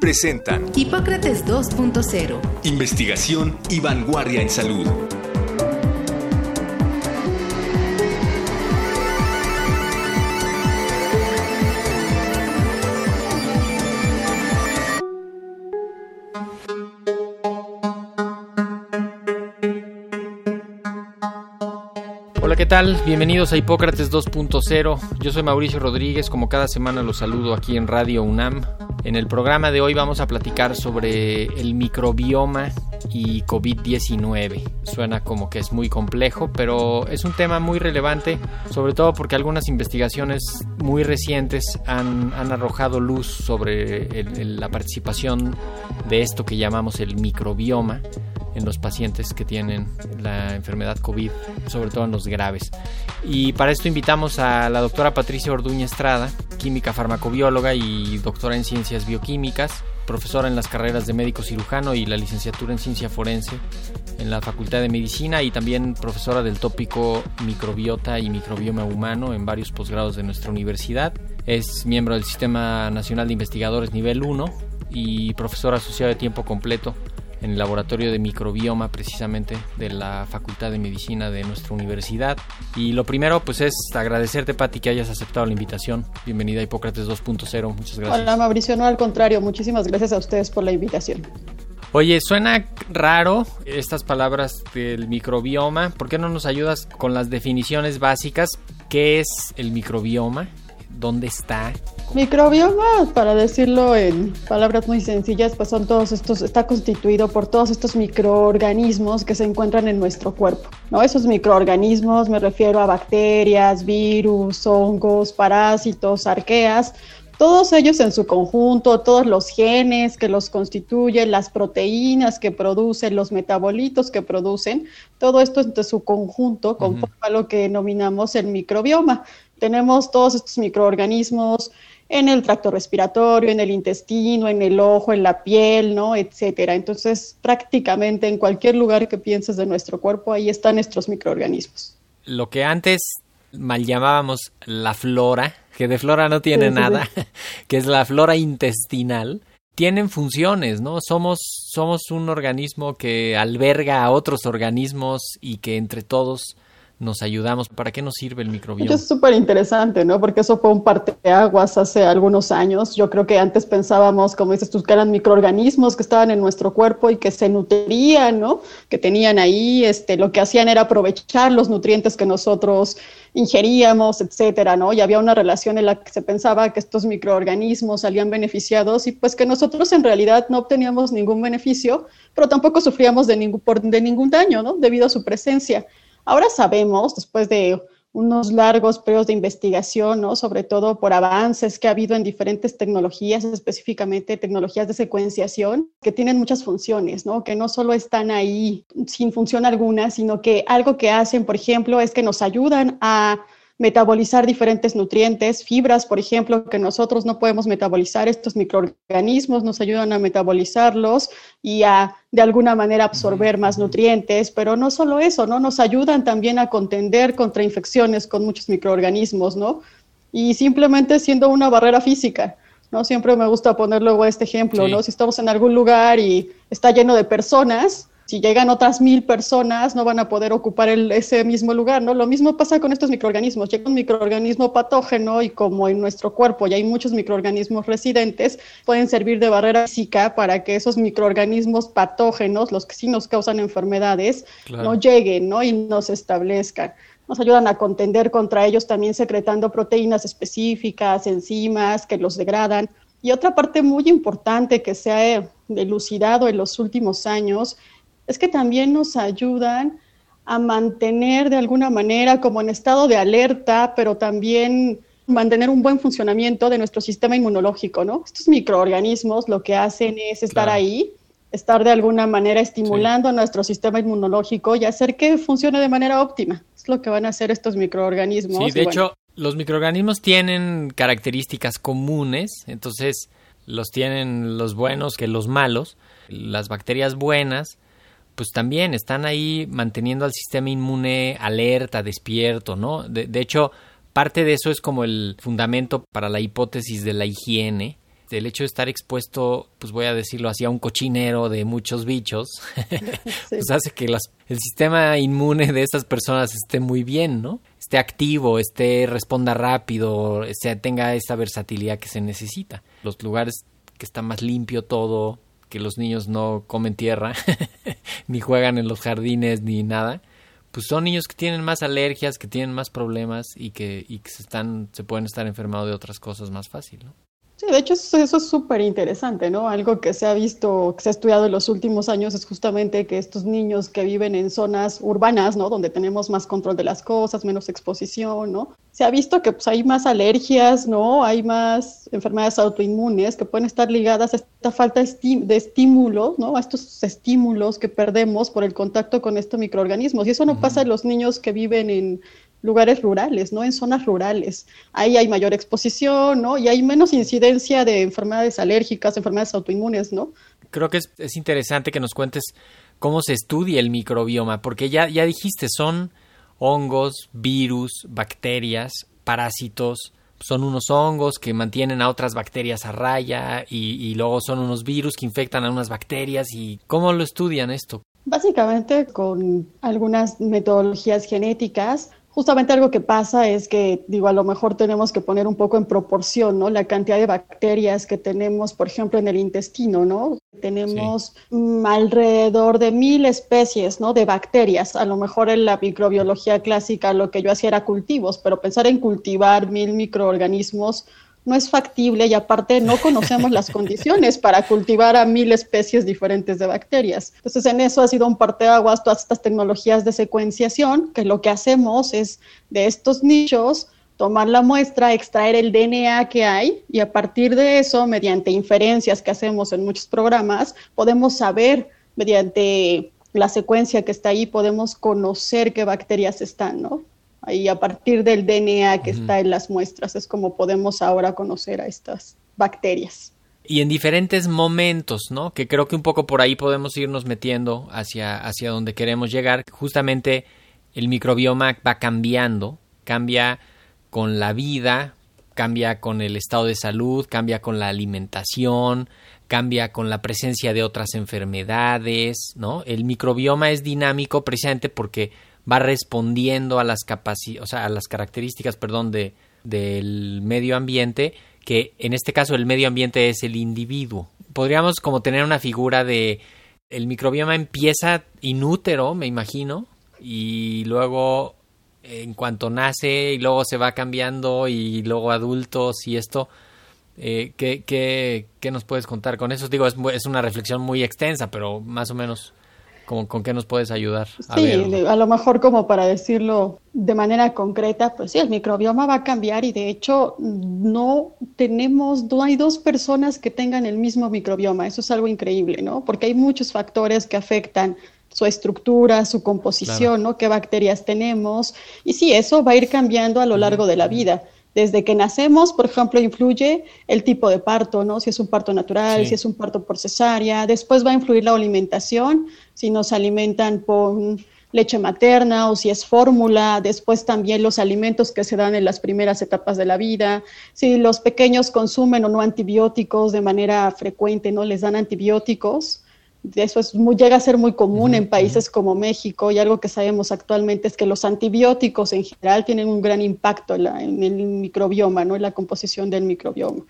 presentan Hipócrates 2.0. Investigación y vanguardia en salud. Hola, ¿qué tal? Bienvenidos a Hipócrates 2.0. Yo soy Mauricio Rodríguez, como cada semana los saludo aquí en Radio UNAM. En el programa de hoy vamos a platicar sobre el microbioma y COVID-19. Suena como que es muy complejo, pero es un tema muy relevante, sobre todo porque algunas investigaciones muy recientes han, han arrojado luz sobre la participación de esto que llamamos el microbioma en los pacientes que tienen la enfermedad COVID, sobre todo en los graves. Y para esto invitamos a la doctora Patricia Orduña Estrada, química farmacobióloga y doctora en ciencias bioquímicas, profesora en las carreras de médico cirujano y la licenciatura en ciencia forense en la Facultad de Medicina y también profesora del tópico microbiota y microbioma humano en varios posgrados de nuestra universidad. Es miembro del Sistema Nacional de Investigadores Nivel 1 y profesora asociada de tiempo completo en el laboratorio de microbioma precisamente de la Facultad de Medicina de nuestra universidad. Y lo primero pues es agradecerte Pati que hayas aceptado la invitación. Bienvenida a Hipócrates 2.0. Muchas gracias. Hola Mauricio, no al contrario, muchísimas gracias a ustedes por la invitación. Oye, suena raro estas palabras del microbioma. ¿Por qué no nos ayudas con las definiciones básicas? ¿Qué es el microbioma? ¿Dónde está? Microbioma, para decirlo en palabras muy sencillas, pues son todos estos, está constituido por todos estos microorganismos que se encuentran en nuestro cuerpo. ¿no? Esos microorganismos me refiero a bacterias, virus, hongos, parásitos, arqueas, todos ellos en su conjunto, todos los genes que los constituyen, las proteínas que producen, los metabolitos que producen, todo esto en su conjunto conforma lo que denominamos el microbioma. Tenemos todos estos microorganismos en el tracto respiratorio, en el intestino, en el ojo, en la piel, ¿no? etcétera. Entonces, prácticamente en cualquier lugar que pienses de nuestro cuerpo, ahí están nuestros microorganismos. Lo que antes mal llamábamos la flora, que de flora no tiene Sí, sí, nada, que es la flora intestinal, tienen funciones, ¿no? Somos, somos un organismo que alberga a otros organismos y que entre todos nos ayudamos. ¿Para qué nos sirve el microbioma? Es súper interesante, ¿no? Porque eso fue un parteaguas hace algunos años. Yo creo que antes pensábamos, como dices tú, que eran microorganismos que estaban en nuestro cuerpo y que se nutrían, ¿no? Que tenían ahí, este, lo que hacían era aprovechar los nutrientes que nosotros ingeríamos, etcétera, ¿no? Y había una relación en la que se pensaba que estos microorganismos salían beneficiados y pues que nosotros en realidad no obteníamos ningún beneficio, pero tampoco sufríamos de ningún, de ningún daño, ¿no? Debido a su presencia. Ahora sabemos, después de unos largos periodos de investigación, ¿no? sobre todo por avances que ha habido en diferentes tecnologías, específicamente tecnologías de secuenciación, que tienen muchas funciones, ¿no? que no solo están ahí sin función alguna, sino que algo que hacen, por ejemplo, es que nos ayudan a metabolizar diferentes nutrientes, fibras, por ejemplo, que nosotros no podemos metabolizar, estos microorganismos nos ayudan a metabolizarlos y a de alguna manera absorber más nutrientes, pero no solo eso, ¿no? Nos ayudan también a contender contra infecciones con muchos microorganismos, ¿no? Y simplemente siendo una barrera física, ¿no? Siempre me gusta poner luego este ejemplo, Sí. ¿no? Si estamos en algún lugar y está lleno de personas, si llegan otras mil personas, no van a poder ocupar el- ese mismo lugar, ¿no? Lo mismo pasa con estos microorganismos. Llega un microorganismo patógeno y como en nuestro cuerpo ya hay muchos microorganismos residentes, pueden servir de barrera física para que esos microorganismos patógenos, los que sí nos causan enfermedades, Claro. no lleguen, ¿no? Y no se establezcan. Nos ayudan a contender contra ellos también secretando proteínas específicas, enzimas que los degradan. Y otra parte muy importante que se ha elucidado en los últimos años es que también nos ayudan a mantener de alguna manera como en estado de alerta, pero también mantener un buen funcionamiento de nuestro sistema inmunológico, ¿no? Estos microorganismos lo que hacen es estar Claro. ahí estar de alguna manera estimulando nuestro sistema inmunológico y hacer que funcione de manera óptima. Es lo que van a hacer estos microorganismos. Sí, de hecho, los microorganismos tienen características comunes, entonces los tienen los buenos que los malos. Las bacterias buenas, pues también están ahí manteniendo al sistema inmune alerta, despierto, ¿no? De, de hecho, parte de eso es como el fundamento para la hipótesis de la higiene, el hecho de estar expuesto, pues voy a decirlo así, a un cochinero de muchos bichos, pues hace que el sistema inmune de esas personas esté muy bien, ¿no? Esté activo, esté, responda rápido, sea, tenga esa versatilidad que se necesita. Los lugares que está más limpio todo, que los niños no comen tierra, ni juegan en los jardines, ni nada, pues son niños que tienen más alergias, que tienen más problemas y que, y que se, están, se pueden estar enfermados de otras cosas más fácil, ¿no? Sí, de hecho eso, es súper interesante, ¿no? Algo que se ha visto, que se ha estudiado en los últimos años es justamente que estos niños que viven en zonas urbanas, ¿no? Donde tenemos más control de las cosas, menos exposición, ¿no? Se ha visto que pues, hay más alergias, ¿no? Hay más enfermedades autoinmunes que pueden estar ligadas a esta falta de estímulos, ¿no? A estos estímulos que perdemos por el contacto con estos microorganismos. Y eso no pasa en los niños que viven en lugares rurales, ¿no? En zonas rurales. Ahí hay mayor exposición, ¿no? Y hay menos incidencia de enfermedades alérgicas, enfermedades autoinmunes, ¿no? Creo que es, interesante que nos cuentes cómo se estudia el microbioma, porque ya, ya dijiste, son hongos, virus, bacterias, parásitos, son unos hongos que mantienen a otras bacterias a raya y, y, luego son unos virus que infectan a unas bacterias y ¿cómo lo estudian esto? Básicamente con algunas metodologías genéticas justamente algo que pasa es que, digo, a lo mejor tenemos que poner un poco en proporción, ¿no? La cantidad de bacterias que tenemos, por ejemplo, en el intestino, ¿no? Tenemos mm, alrededor de mil especies, ¿no? De bacterias. A lo mejor en la microbiología clásica lo que yo hacía era cultivos, pero pensar en cultivar mil microorganismos no es factible y aparte no conocemos las condiciones para cultivar a mil especies diferentes de bacterias. Entonces en eso ha sido un parteaguas todas estas tecnologías de secuenciación, que lo que hacemos es de estos nichos tomar la muestra, extraer el DNA que hay y a partir de eso, mediante inferencias que hacemos en muchos programas, podemos saber mediante la secuencia que está ahí, podemos conocer qué bacterias están, ¿no? Y a partir del DNA que está en las muestras es como podemos ahora conocer a estas bacterias. Y en diferentes momentos, ¿no? Que creo que un poco por ahí podemos irnos metiendo hacia, hacia donde queremos llegar. Justamente el microbioma va cambiando, cambia con la vida, cambia con el estado de salud, cambia con la alimentación, cambia con la presencia de otras enfermedades, ¿no? El microbioma es dinámico precisamente porque va respondiendo a las o sea, a las características, perdón, de, del medio ambiente, que en este caso el medio ambiente es el individuo. Podríamos como tener una figura de el microbioma empieza inútero, me imagino, y luego en cuanto nace y luego se va cambiando y luego adultos y esto. Eh, ¿qué, qué, qué, nos puedes contar con eso? Digo, es, es una reflexión muy extensa, pero más o menos. ¿Con qué nos puedes ayudar? A sí, a lo mejor como para decirlo de manera concreta, pues sí, el microbioma va a cambiar y de hecho no tenemos, no hay dos personas que tengan el mismo microbioma, eso es algo increíble, ¿no? Porque hay muchos factores que afectan su estructura, su composición, ¿no? Qué bacterias tenemos. Y sí, eso va a ir cambiando a lo largo de la vida desde que nacemos, por ejemplo, influye el tipo de parto, ¿no? Si es un parto natural, si es un parto por cesárea. Después va a influir la alimentación, si nos alimentan con leche materna o si es fórmula. Después también los alimentos que se dan en las primeras etapas de la vida. Si los pequeños consumen o no antibióticos de manera frecuente, ¿no? Les dan antibióticos eso es llega a ser muy común en países como México y algo que sabemos actualmente es que los antibióticos en general tienen un gran impacto en, el microbioma, ¿no? en la composición del microbioma.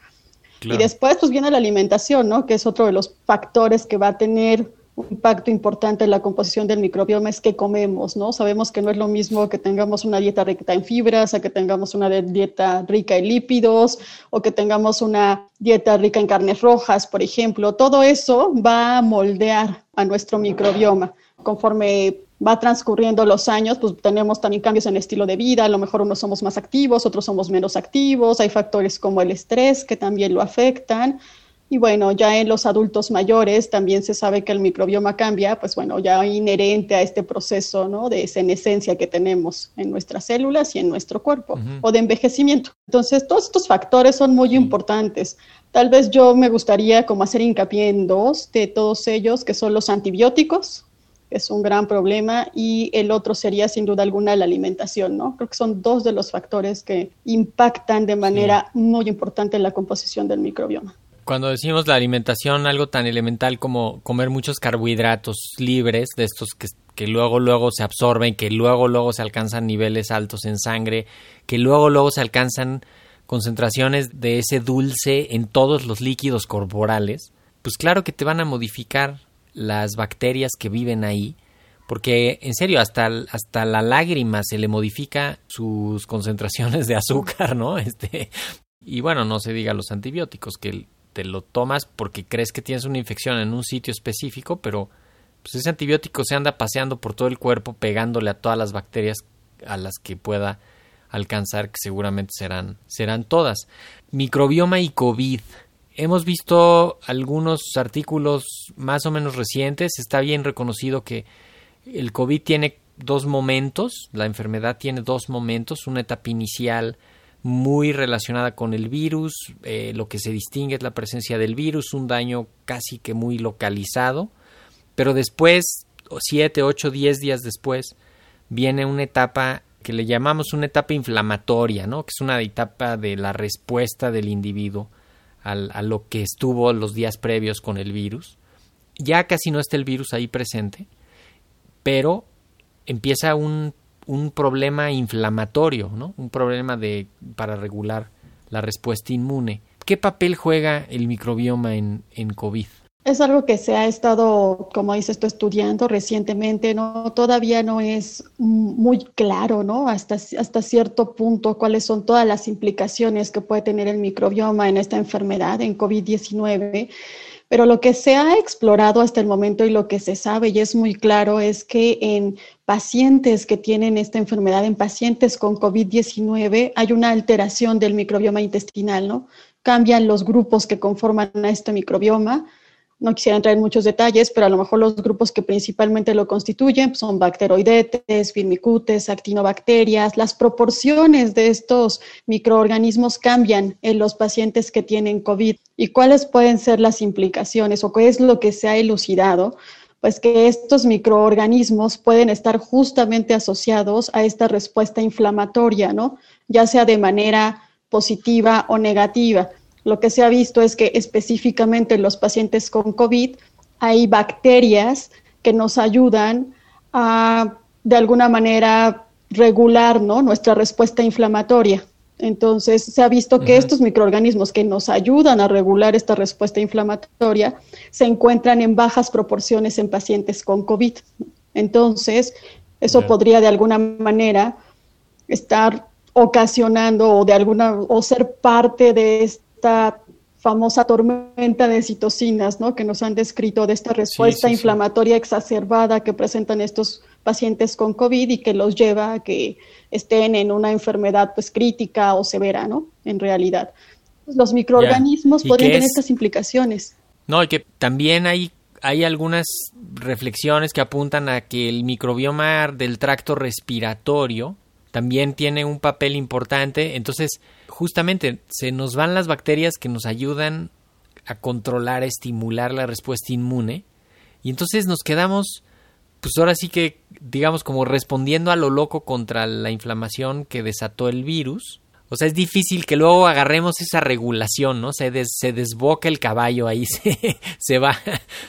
Y después pues viene la alimentación, ¿no? que es otro de los factores que va a tener un impacto importante en la composición del microbioma es que comemos, ¿no? Sabemos que no es lo mismo que tengamos una dieta rica en fibras, a que tengamos una dieta rica en lípidos, o que tengamos una dieta rica en carnes rojas, por ejemplo. Todo eso va a moldear a nuestro microbioma. Conforme va transcurriendo los años, pues tenemos también cambios en estilo de vida, a lo mejor unos somos más activos, otros somos menos activos, hay factores como el estrés que también lo afectan Y bueno, ya en los adultos mayores también se sabe que el microbioma cambia, pues bueno, ya inherente a este proceso ¿no? de senescencia que tenemos en nuestras células y en nuestro cuerpo, o de envejecimiento. Entonces, todos estos factores son muy importantes. Tal vez yo me gustaría como hacer hincapié en dos de todos ellos, que son los antibióticos, que es un gran problema, y el otro sería sin duda alguna la alimentación, ¿no? Creo que son dos de los factores que impactan de manera muy importante en la composición del microbioma. Cuando decimos la alimentación, algo tan elemental como comer muchos carbohidratos libres, de estos que, luego luego se absorben, que luego luego se alcanzan niveles altos en sangre, que luego luego se alcanzan concentraciones de ese dulce en todos los líquidos corporales, pues claro que te van a modificar las bacterias que viven ahí, porque en serio, hasta, hasta la lágrima se le modifica sus concentraciones de azúcar, ¿no? Este, y bueno, no se diga los antibióticos, que te lo tomas porque crees que tienes una infección en un sitio específico, pero pues ese antibiótico se anda paseando por todo el cuerpo pegándole a todas las bacterias a las que pueda alcanzar, que seguramente serán, serán todas. Microbioma y COVID. Hemos visto algunos artículos más o menos recientes. Está bien reconocido que el COVID tiene dos momentos, la enfermedad tiene dos momentos, una etapa inicial muy relacionada con el virus, eh, lo que se distingue es la presencia del virus, un daño casi que muy localizado, pero después, siete, ocho, diez días después, viene una etapa que le llamamos una etapa inflamatoria, ¿no? que es una etapa de la respuesta del individuo al, a lo que estuvo los días previos con el virus. Ya casi no está el virus ahí presente, pero empieza un un problema inflamatorio, ¿no? Un problema de para regular la respuesta inmune. ¿Qué papel juega el microbioma en, en COVID? Es algo que se ha estado, como dices tú, estudiando recientemente, ¿no? Todavía no es muy claro, ¿no? Hasta, hasta cierto punto cuáles son todas las implicaciones que puede tener el microbioma en esta enfermedad, en COVID-19. Pero lo que se ha explorado hasta el momento y lo que se sabe y es muy claro es que en pacientes que tienen esta enfermedad, en pacientes con COVID-19, hay una alteración del microbioma intestinal, ¿no? Cambian los grupos que conforman a este microbioma no quisiera entrar en muchos detalles, pero a lo mejor los grupos que principalmente lo constituyen son bacteroidetes, firmicutes, actinobacterias. Las proporciones de estos microorganismos cambian en los pacientes que tienen COVID. ¿Y cuáles pueden ser las implicaciones o qué es lo que se ha elucidado? Pues que estos microorganismos pueden estar justamente asociados a esta respuesta inflamatoria, ¿no? Ya sea de manera positiva o negativa lo que se ha visto es que específicamente en los pacientes con COVID hay bacterias que nos ayudan a, de alguna manera, regular nuestra respuesta inflamatoria. Entonces, se ha visto que estos microorganismos que nos ayudan a regular esta respuesta inflamatoria se encuentran en bajas proporciones en pacientes con COVID. Entonces, eso podría de alguna manera estar ocasionando o de alguna o ser parte de este esta famosa tormenta de citocinas, ¿no? Que nos han descrito de esta respuesta inflamatoria exacerbada que presentan estos pacientes con COVID y que los lleva a que estén en una enfermedad pues crítica o severa, ¿no? En realidad. Los microorganismos pueden tener estas implicaciones. No, y que también hay, hay algunas reflexiones que apuntan a que el microbioma del tracto respiratorio también tiene un papel importante. Entonces, justamente se nos van las bacterias que nos ayudan a controlar, a estimular la respuesta inmune. Y entonces nos quedamos, pues ahora sí que, digamos, como respondiendo a lo loco contra la inflamación que desató el virus. O sea, es difícil que luego agarremos esa regulación, ¿no? Se, se desboca el caballo ahí, se, se va,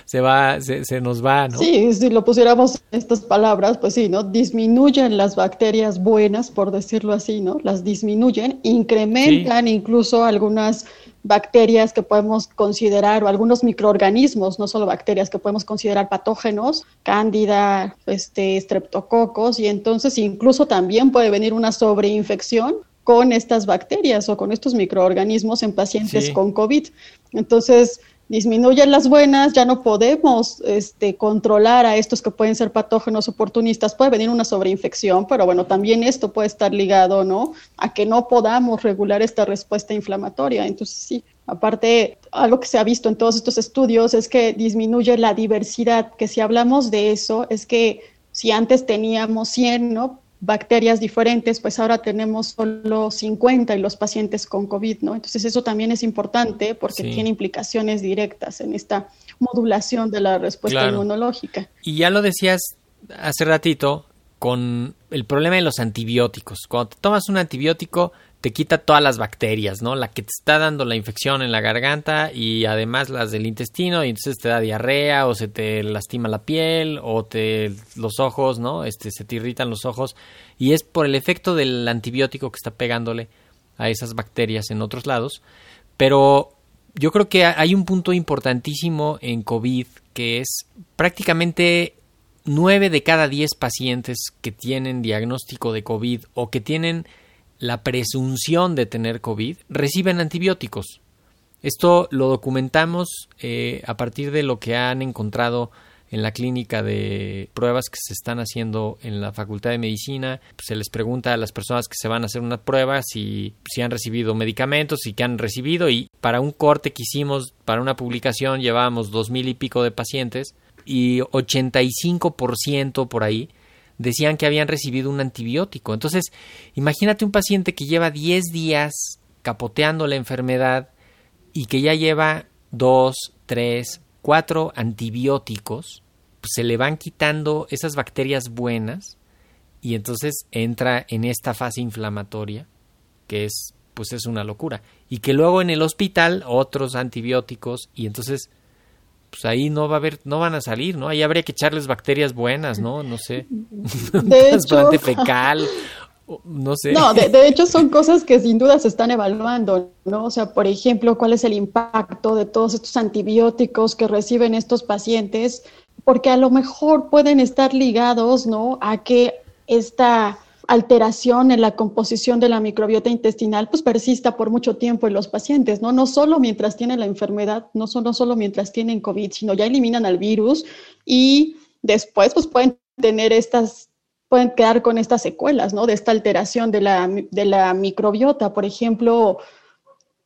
se va, se, se, nos va, ¿no? Sí, si lo pusiéramos en estas palabras, pues sí, ¿no? Disminuyen las bacterias buenas, por decirlo así, ¿no? Las disminuyen, incrementan incluso algunas bacterias que podemos considerar, o algunos microorganismos, no solo bacterias, que podemos considerar patógenos, cándida, este, streptococos, y entonces incluso también puede venir una sobreinfección con estas bacterias o con estos microorganismos en pacientes con COVID. Entonces, disminuyen las buenas, ya no podemos este, controlar a estos que pueden ser patógenos oportunistas, puede venir una sobreinfección, pero bueno, también esto puede estar ligado, ¿no? A que no podamos regular esta respuesta inflamatoria. Entonces, sí, Aparte, algo que se ha visto en todos estos estudios es que disminuye la diversidad, que si hablamos de eso, es que si antes teníamos 100 ¿no? Bacterias diferentes, pues ahora tenemos solo 50 y los pacientes con COVID, ¿no? Entonces eso también es importante porque tiene implicaciones directas en esta modulación de la respuesta inmunológica. Y ya lo decías hace ratito con el problema de los antibióticos. Cuando tomas un antibiótico, te quita todas las bacterias, ¿no? La que te está dando la infección en la garganta y además las del intestino y entonces te da diarrea o se te lastima la piel o te los ojos, ¿no? Este se te irritan los ojos y es por el efecto del antibiótico que está pegándole a esas bacterias en otros lados, pero yo creo que hay un punto importantísimo en COVID que es prácticamente 9 de cada 10 pacientes que tienen diagnóstico de COVID o que tienen la presunción de tener COVID reciben antibióticos. Esto lo documentamos eh, a partir de lo que han encontrado en la clínica de pruebas que se están haciendo en la Facultad de Medicina. Se les pregunta a las personas que se van a hacer una prueba si, si han recibido medicamentos y que han recibido. Y para un corte que hicimos, para una publicación, llevábamos dos mil y pico de pacientes y 85% por ahí decían que habían recibido un antibiótico. Entonces, imagínate un paciente que lleva 10 días capoteando la enfermedad y que ya lleva 2, 3, 4 antibióticos, pues se le van quitando esas bacterias buenas y entonces entra en esta fase inflamatoria que es pues es una locura y que luego en el hospital otros antibióticos y entonces pues ahí no va a haber, no van a salir, ¿no? Ahí habría que echarles bacterias buenas, ¿no? No sé. De trasplante fecal, no sé. No, de, hecho son cosas que sin duda se están evaluando, ¿no? O sea, por ejemplo, cuál es el impacto de todos estos antibióticos que reciben estos pacientes, porque a lo mejor pueden estar ligados, ¿no? A que esta alteración en la composición de la microbiota intestinal pues persista por mucho tiempo en los pacientes, ¿no? No solo mientras tienen la enfermedad, no solo, solo mientras tienen COVID, sino ya eliminan al virus y después pues pueden tener estas, pueden quedar con estas secuelas, ¿no? De esta alteración de la, de la microbiota. Por ejemplo,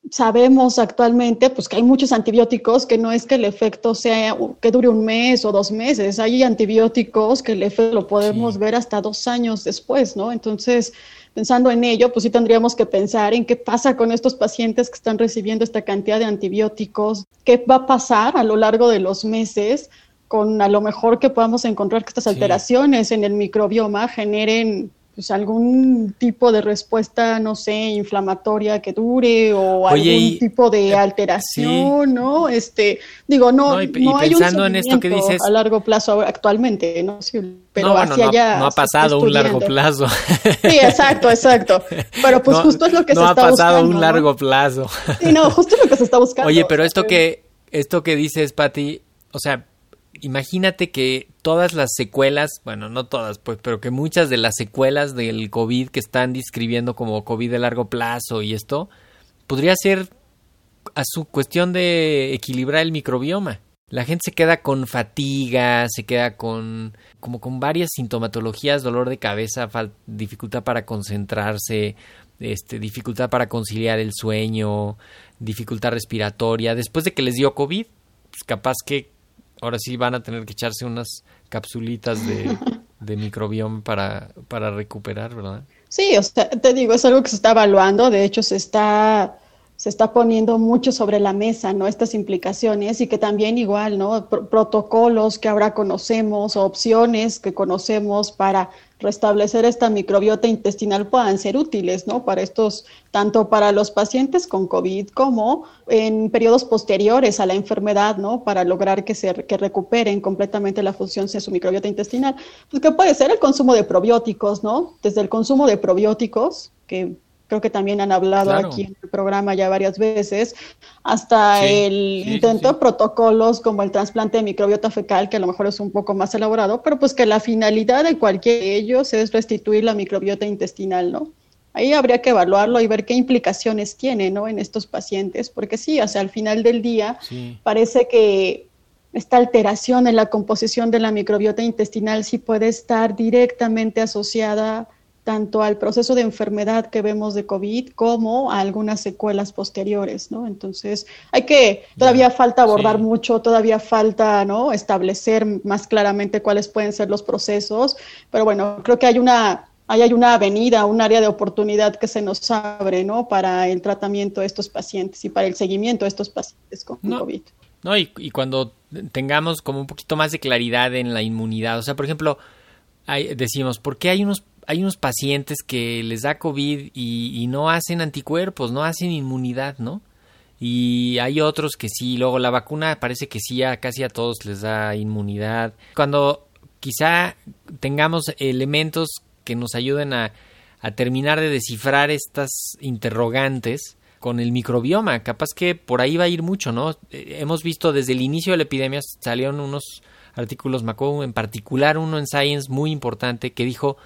sabemos actualmente pues que hay muchos antibióticos que no es que el efecto sea que dure un mes o dos meses, hay antibióticos que el efecto lo podemos ver hasta dos años después, ¿no? Entonces, pensando en ello, pues sí tendríamos que pensar en qué pasa con estos pacientes que están recibiendo esta cantidad de antibióticos, qué va a pasar a lo largo de los meses con a lo mejor que podamos encontrar que estas alteraciones en el microbioma generen pues algún tipo de respuesta, no sé, inflamatoria que dure o algún tipo de eh, alteración, ¿no? Este, digo, no, no, hay un en esto que dices a largo plazo actualmente, ¿no? pero no, hacia allá no ha pasado un largo plazo. Sí, exacto, exacto. Pero pues justo es lo que se está buscando. No ha pasado un largo plazo. Sí, no, justo es lo que se está buscando. Oye, pero esto que esto que dices, Patti, o sea, imagínate que todas las secuelas, bueno, no todas, pues, pero que muchas de las secuelas del COVID que están describiendo como COVID de largo plazo y esto, podría ser a su cuestión de equilibrar el microbioma. La gente se queda con fatiga, se queda con como con varias sintomatologías, dolor de cabeza, dificultad para concentrarse, este, dificultad para conciliar el sueño, dificultad respiratoria. Después de que les dio COVID, pues capaz que ahora sí van a tener que echarse unas capsulitas de, de microbioma para, para recuperar, ¿verdad? Sí, o sea, te digo, es algo que se está evaluando, de hecho se está se está poniendo mucho sobre la mesa, ¿no? Estas implicaciones y que también igual, ¿no? protocolos que ahora conocemos o opciones que conocemos para restablecer esta microbiota intestinal puedan ser útiles, ¿no? Para estos, tanto para los pacientes con COVID como en periodos posteriores a la enfermedad, ¿no? Para lograr que se que recuperen completamente la función de su microbiota intestinal. Pues que puede ser el consumo de probióticos, ¿no? Desde el consumo de probióticos, que creo que también han hablado aquí en el programa ya varias veces, hasta el intento de protocolos como el trasplante de microbiota fecal, que a lo mejor es un poco más elaborado, pero pues que la finalidad de cualquiera de ellos es restituir la microbiota intestinal, ¿no? Ahí habría que evaluarlo y ver qué implicaciones tiene, ¿no? En estos pacientes, porque sí, o sea, al final del día parece que esta alteración en la composición de la microbiota intestinal sí puede estar directamente asociada tanto al proceso de enfermedad que vemos de COVID como a algunas secuelas posteriores, ¿no? Entonces, hay que, todavía falta abordar mucho, todavía falta, ¿no? Establecer más claramente cuáles pueden ser los procesos, pero bueno, creo que hay una, hay una avenida, un área de oportunidad que se nos abre, ¿no? Para el tratamiento de estos pacientes y para el seguimiento de estos pacientes con COVID. No, y, y cuando tengamos como un poquito más de claridad en la inmunidad, o sea, por ejemplo, hay, decimos, ¿por qué hay unos hay unos pacientes que les da COVID y, no hacen anticuerpos, no hacen inmunidad, ¿no? Y hay otros que sí, luego la vacuna parece que sí, a casi a todos les da inmunidad. Cuando quizá tengamos elementos que nos ayuden a, terminar de descifrar estas interrogantes con el microbioma, capaz que por ahí va a ir mucho, ¿no? Hemos visto desde el inicio de la epidemia salieron unos artículos, me en particular uno en Science muy importante que dijo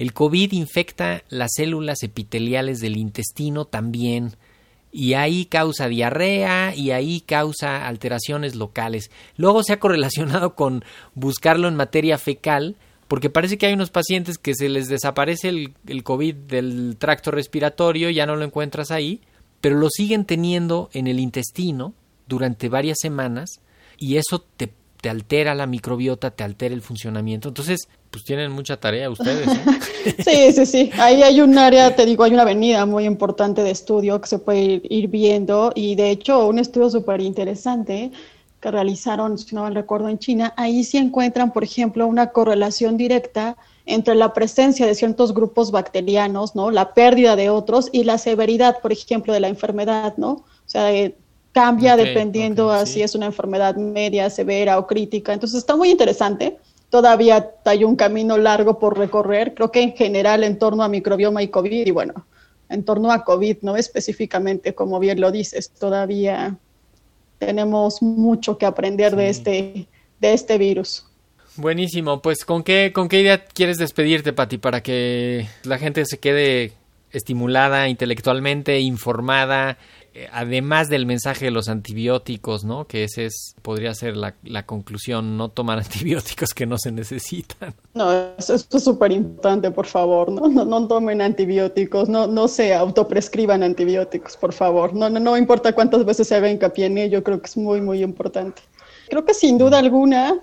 el COVID infecta las células epiteliales del intestino también y ahí causa diarrea y ahí causa alteraciones locales. Luego se ha correlacionado con buscarlo en materia fecal porque parece que hay unos pacientes que se les desaparece el, COVID del tracto respiratorio, ya no lo encuentras ahí, pero lo siguen teniendo en el intestino durante varias semanas y eso te te altera la microbiota, te altera el funcionamiento. Entonces, pues tienen mucha tarea ustedes. sí, sí, sí. Ahí hay un área, te digo, hay una avenida muy importante de estudio que se puede ir, viendo y de hecho un estudio súper interesante que realizaron, si no mal recuerdo, en China, ahí sí encuentran, por ejemplo, una correlación directa entre la presencia de ciertos grupos bacterianos, ¿no? La pérdida de otros y la severidad, por ejemplo, de la enfermedad, ¿no? O sea, cambia dependiendo a si es una enfermedad media, severa o crítica. Entonces está muy interesante. Todavía hay un camino largo por recorrer. Creo que en general en torno a microbioma y COVID, y bueno, en torno a COVID, no específicamente, como bien lo dices, todavía tenemos mucho que aprender de, este, de este virus. Buenísimo, pues ¿con qué, ¿con qué idea quieres despedirte, Pati, para que la gente se quede estimulada intelectualmente, informada, además del mensaje de los antibióticos, ¿no? Que ese es, podría ser la, la conclusión, no tomar antibióticos que no se necesitan. No, eso, es súper importante, por favor, ¿no? ¿no? No, tomen antibióticos, no, no se autoprescriban antibióticos, por favor. No, no, no importa cuántas veces se haga hincapié en ello, creo que es muy, muy importante. Creo que sin duda alguna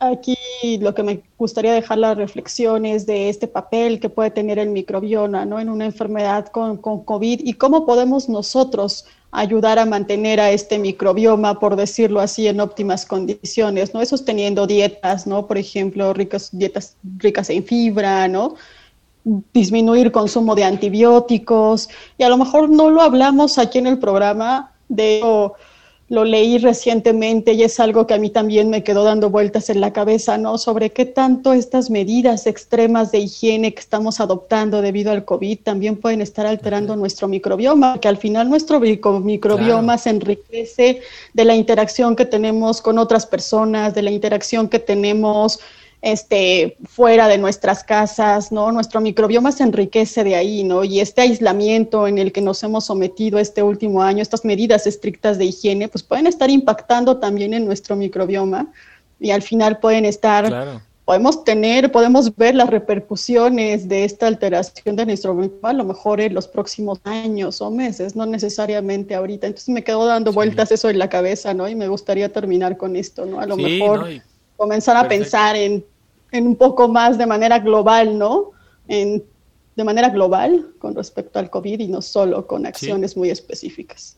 Aquí lo que me gustaría dejar las reflexiones de este papel que puede tener el microbioma ¿no? en una enfermedad con, con, COVID y cómo podemos nosotros ayudar a mantener a este microbioma, por decirlo así, en óptimas condiciones, ¿no? Sosteniendo dietas, ¿no? Por ejemplo, ricas, dietas ricas en fibra, ¿no? Disminuir consumo de antibióticos. Y a lo mejor no lo hablamos aquí en el programa de lo leí recientemente y es algo que a mí también me quedó dando vueltas en la cabeza, ¿no? Sobre qué tanto estas medidas extremas de higiene que estamos adoptando debido al COVID también pueden estar alterando nuestro microbioma, que al final nuestro microbioma se enriquece de la interacción que tenemos con otras personas, de la interacción que tenemos este, fuera de nuestras casas, ¿no? Nuestro microbioma se enriquece de ahí, ¿no? Y este aislamiento en el que nos hemos sometido este último año, estas medidas estrictas de higiene, pues pueden estar impactando también en nuestro microbioma y al final pueden estar, podemos tener, podemos ver las repercusiones de esta alteración de nuestro microbioma a lo mejor en los próximos años o meses, no necesariamente ahorita. Entonces me quedo dando vueltas eso en la cabeza, ¿no? Y me gustaría terminar con esto, ¿no? A lo mejor comenzar a pensar en, un poco más de manera global, ¿no? En, de manera global con respecto al COVID y no solo con acciones muy específicas.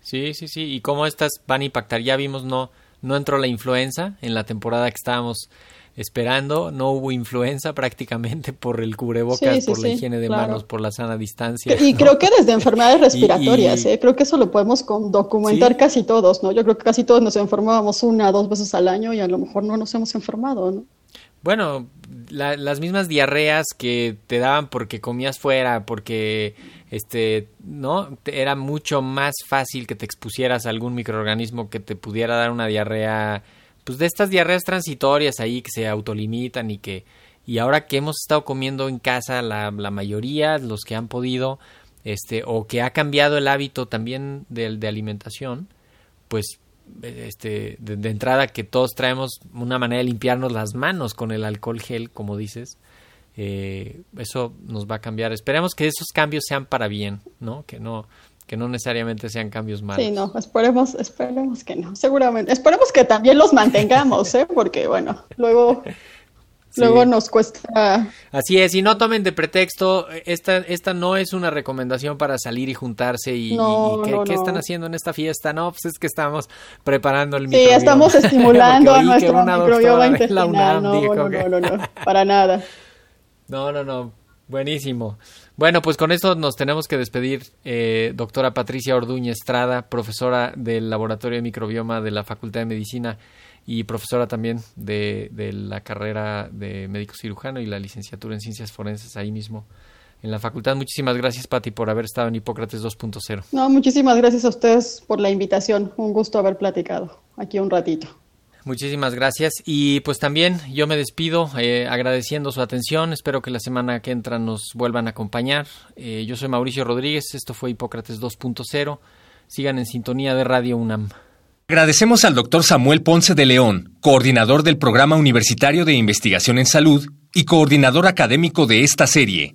Sí, sí, sí. ¿Y cómo estas van a impactar? Ya vimos, no, no entró la influenza en la temporada que estábamos esperando. No hubo influenza prácticamente por el cubrebocas, por la higiene de manos, por la sana distancia. Y creo que desde enfermedades respiratorias, ¿eh? creo que eso lo podemos documentar casi todos, ¿no? Yo creo que casi todos nos enfermábamos una o dos veces al año y a lo mejor no nos hemos enfermado, ¿no? Bueno, las mismas diarreas que te daban porque comías fuera, porque este, ¿no? Era mucho más fácil que te expusieras a algún microorganismo que te pudiera dar una diarrea pues de estas diarreas transitorias ahí que se autolimitan y que y ahora que hemos estado comiendo en casa la, la mayoría los que han podido este o que ha cambiado el hábito también de, de alimentación pues este de, entrada que todos traemos una manera de limpiarnos las manos con el alcohol gel como dices eh, eso nos va a cambiar. Esperemos que esos cambios sean para bien, ¿no? Que no que no necesariamente sean cambios malos. Sí, no, esperemos, esperemos que no, seguramente. Esperemos que también los mantengamos, ¿eh? Porque, bueno, luego Luego nos cuesta. Así es, y no tomen de pretexto, esta, esta no es una recomendación para salir y juntarse y, ¿qué, están haciendo en esta fiesta? No, pues es que estamos preparando el Sí, estamos estimulando a nuestro microbioma intestinal. no, no, no, no, no, para nada. No, no, no, buenísimo. Bueno, pues con esto nos tenemos que despedir, eh, doctora Patricia Orduña Estrada, profesora del Laboratorio de Microbioma de la Facultad de Medicina y profesora también de, la carrera de médico cirujano y la licenciatura en ciencias forenses ahí mismo en la facultad. Muchísimas gracias, Pati, por haber estado en Hipócrates 2.0. No, muchísimas gracias a ustedes por la invitación. Un gusto haber platicado aquí un ratito. Muchísimas gracias. Y pues también yo me despido eh, agradeciendo su atención. Espero que la semana que entra nos vuelvan a acompañar. Eh, yo soy Mauricio Rodríguez. Esto fue Hipócrates 2.0. Sigan en sintonía de Radio UNAM. Agradecemos al doctor Samuel Ponce de León, coordinador del Programa Universitario de Investigación en Salud y coordinador académico de esta serie.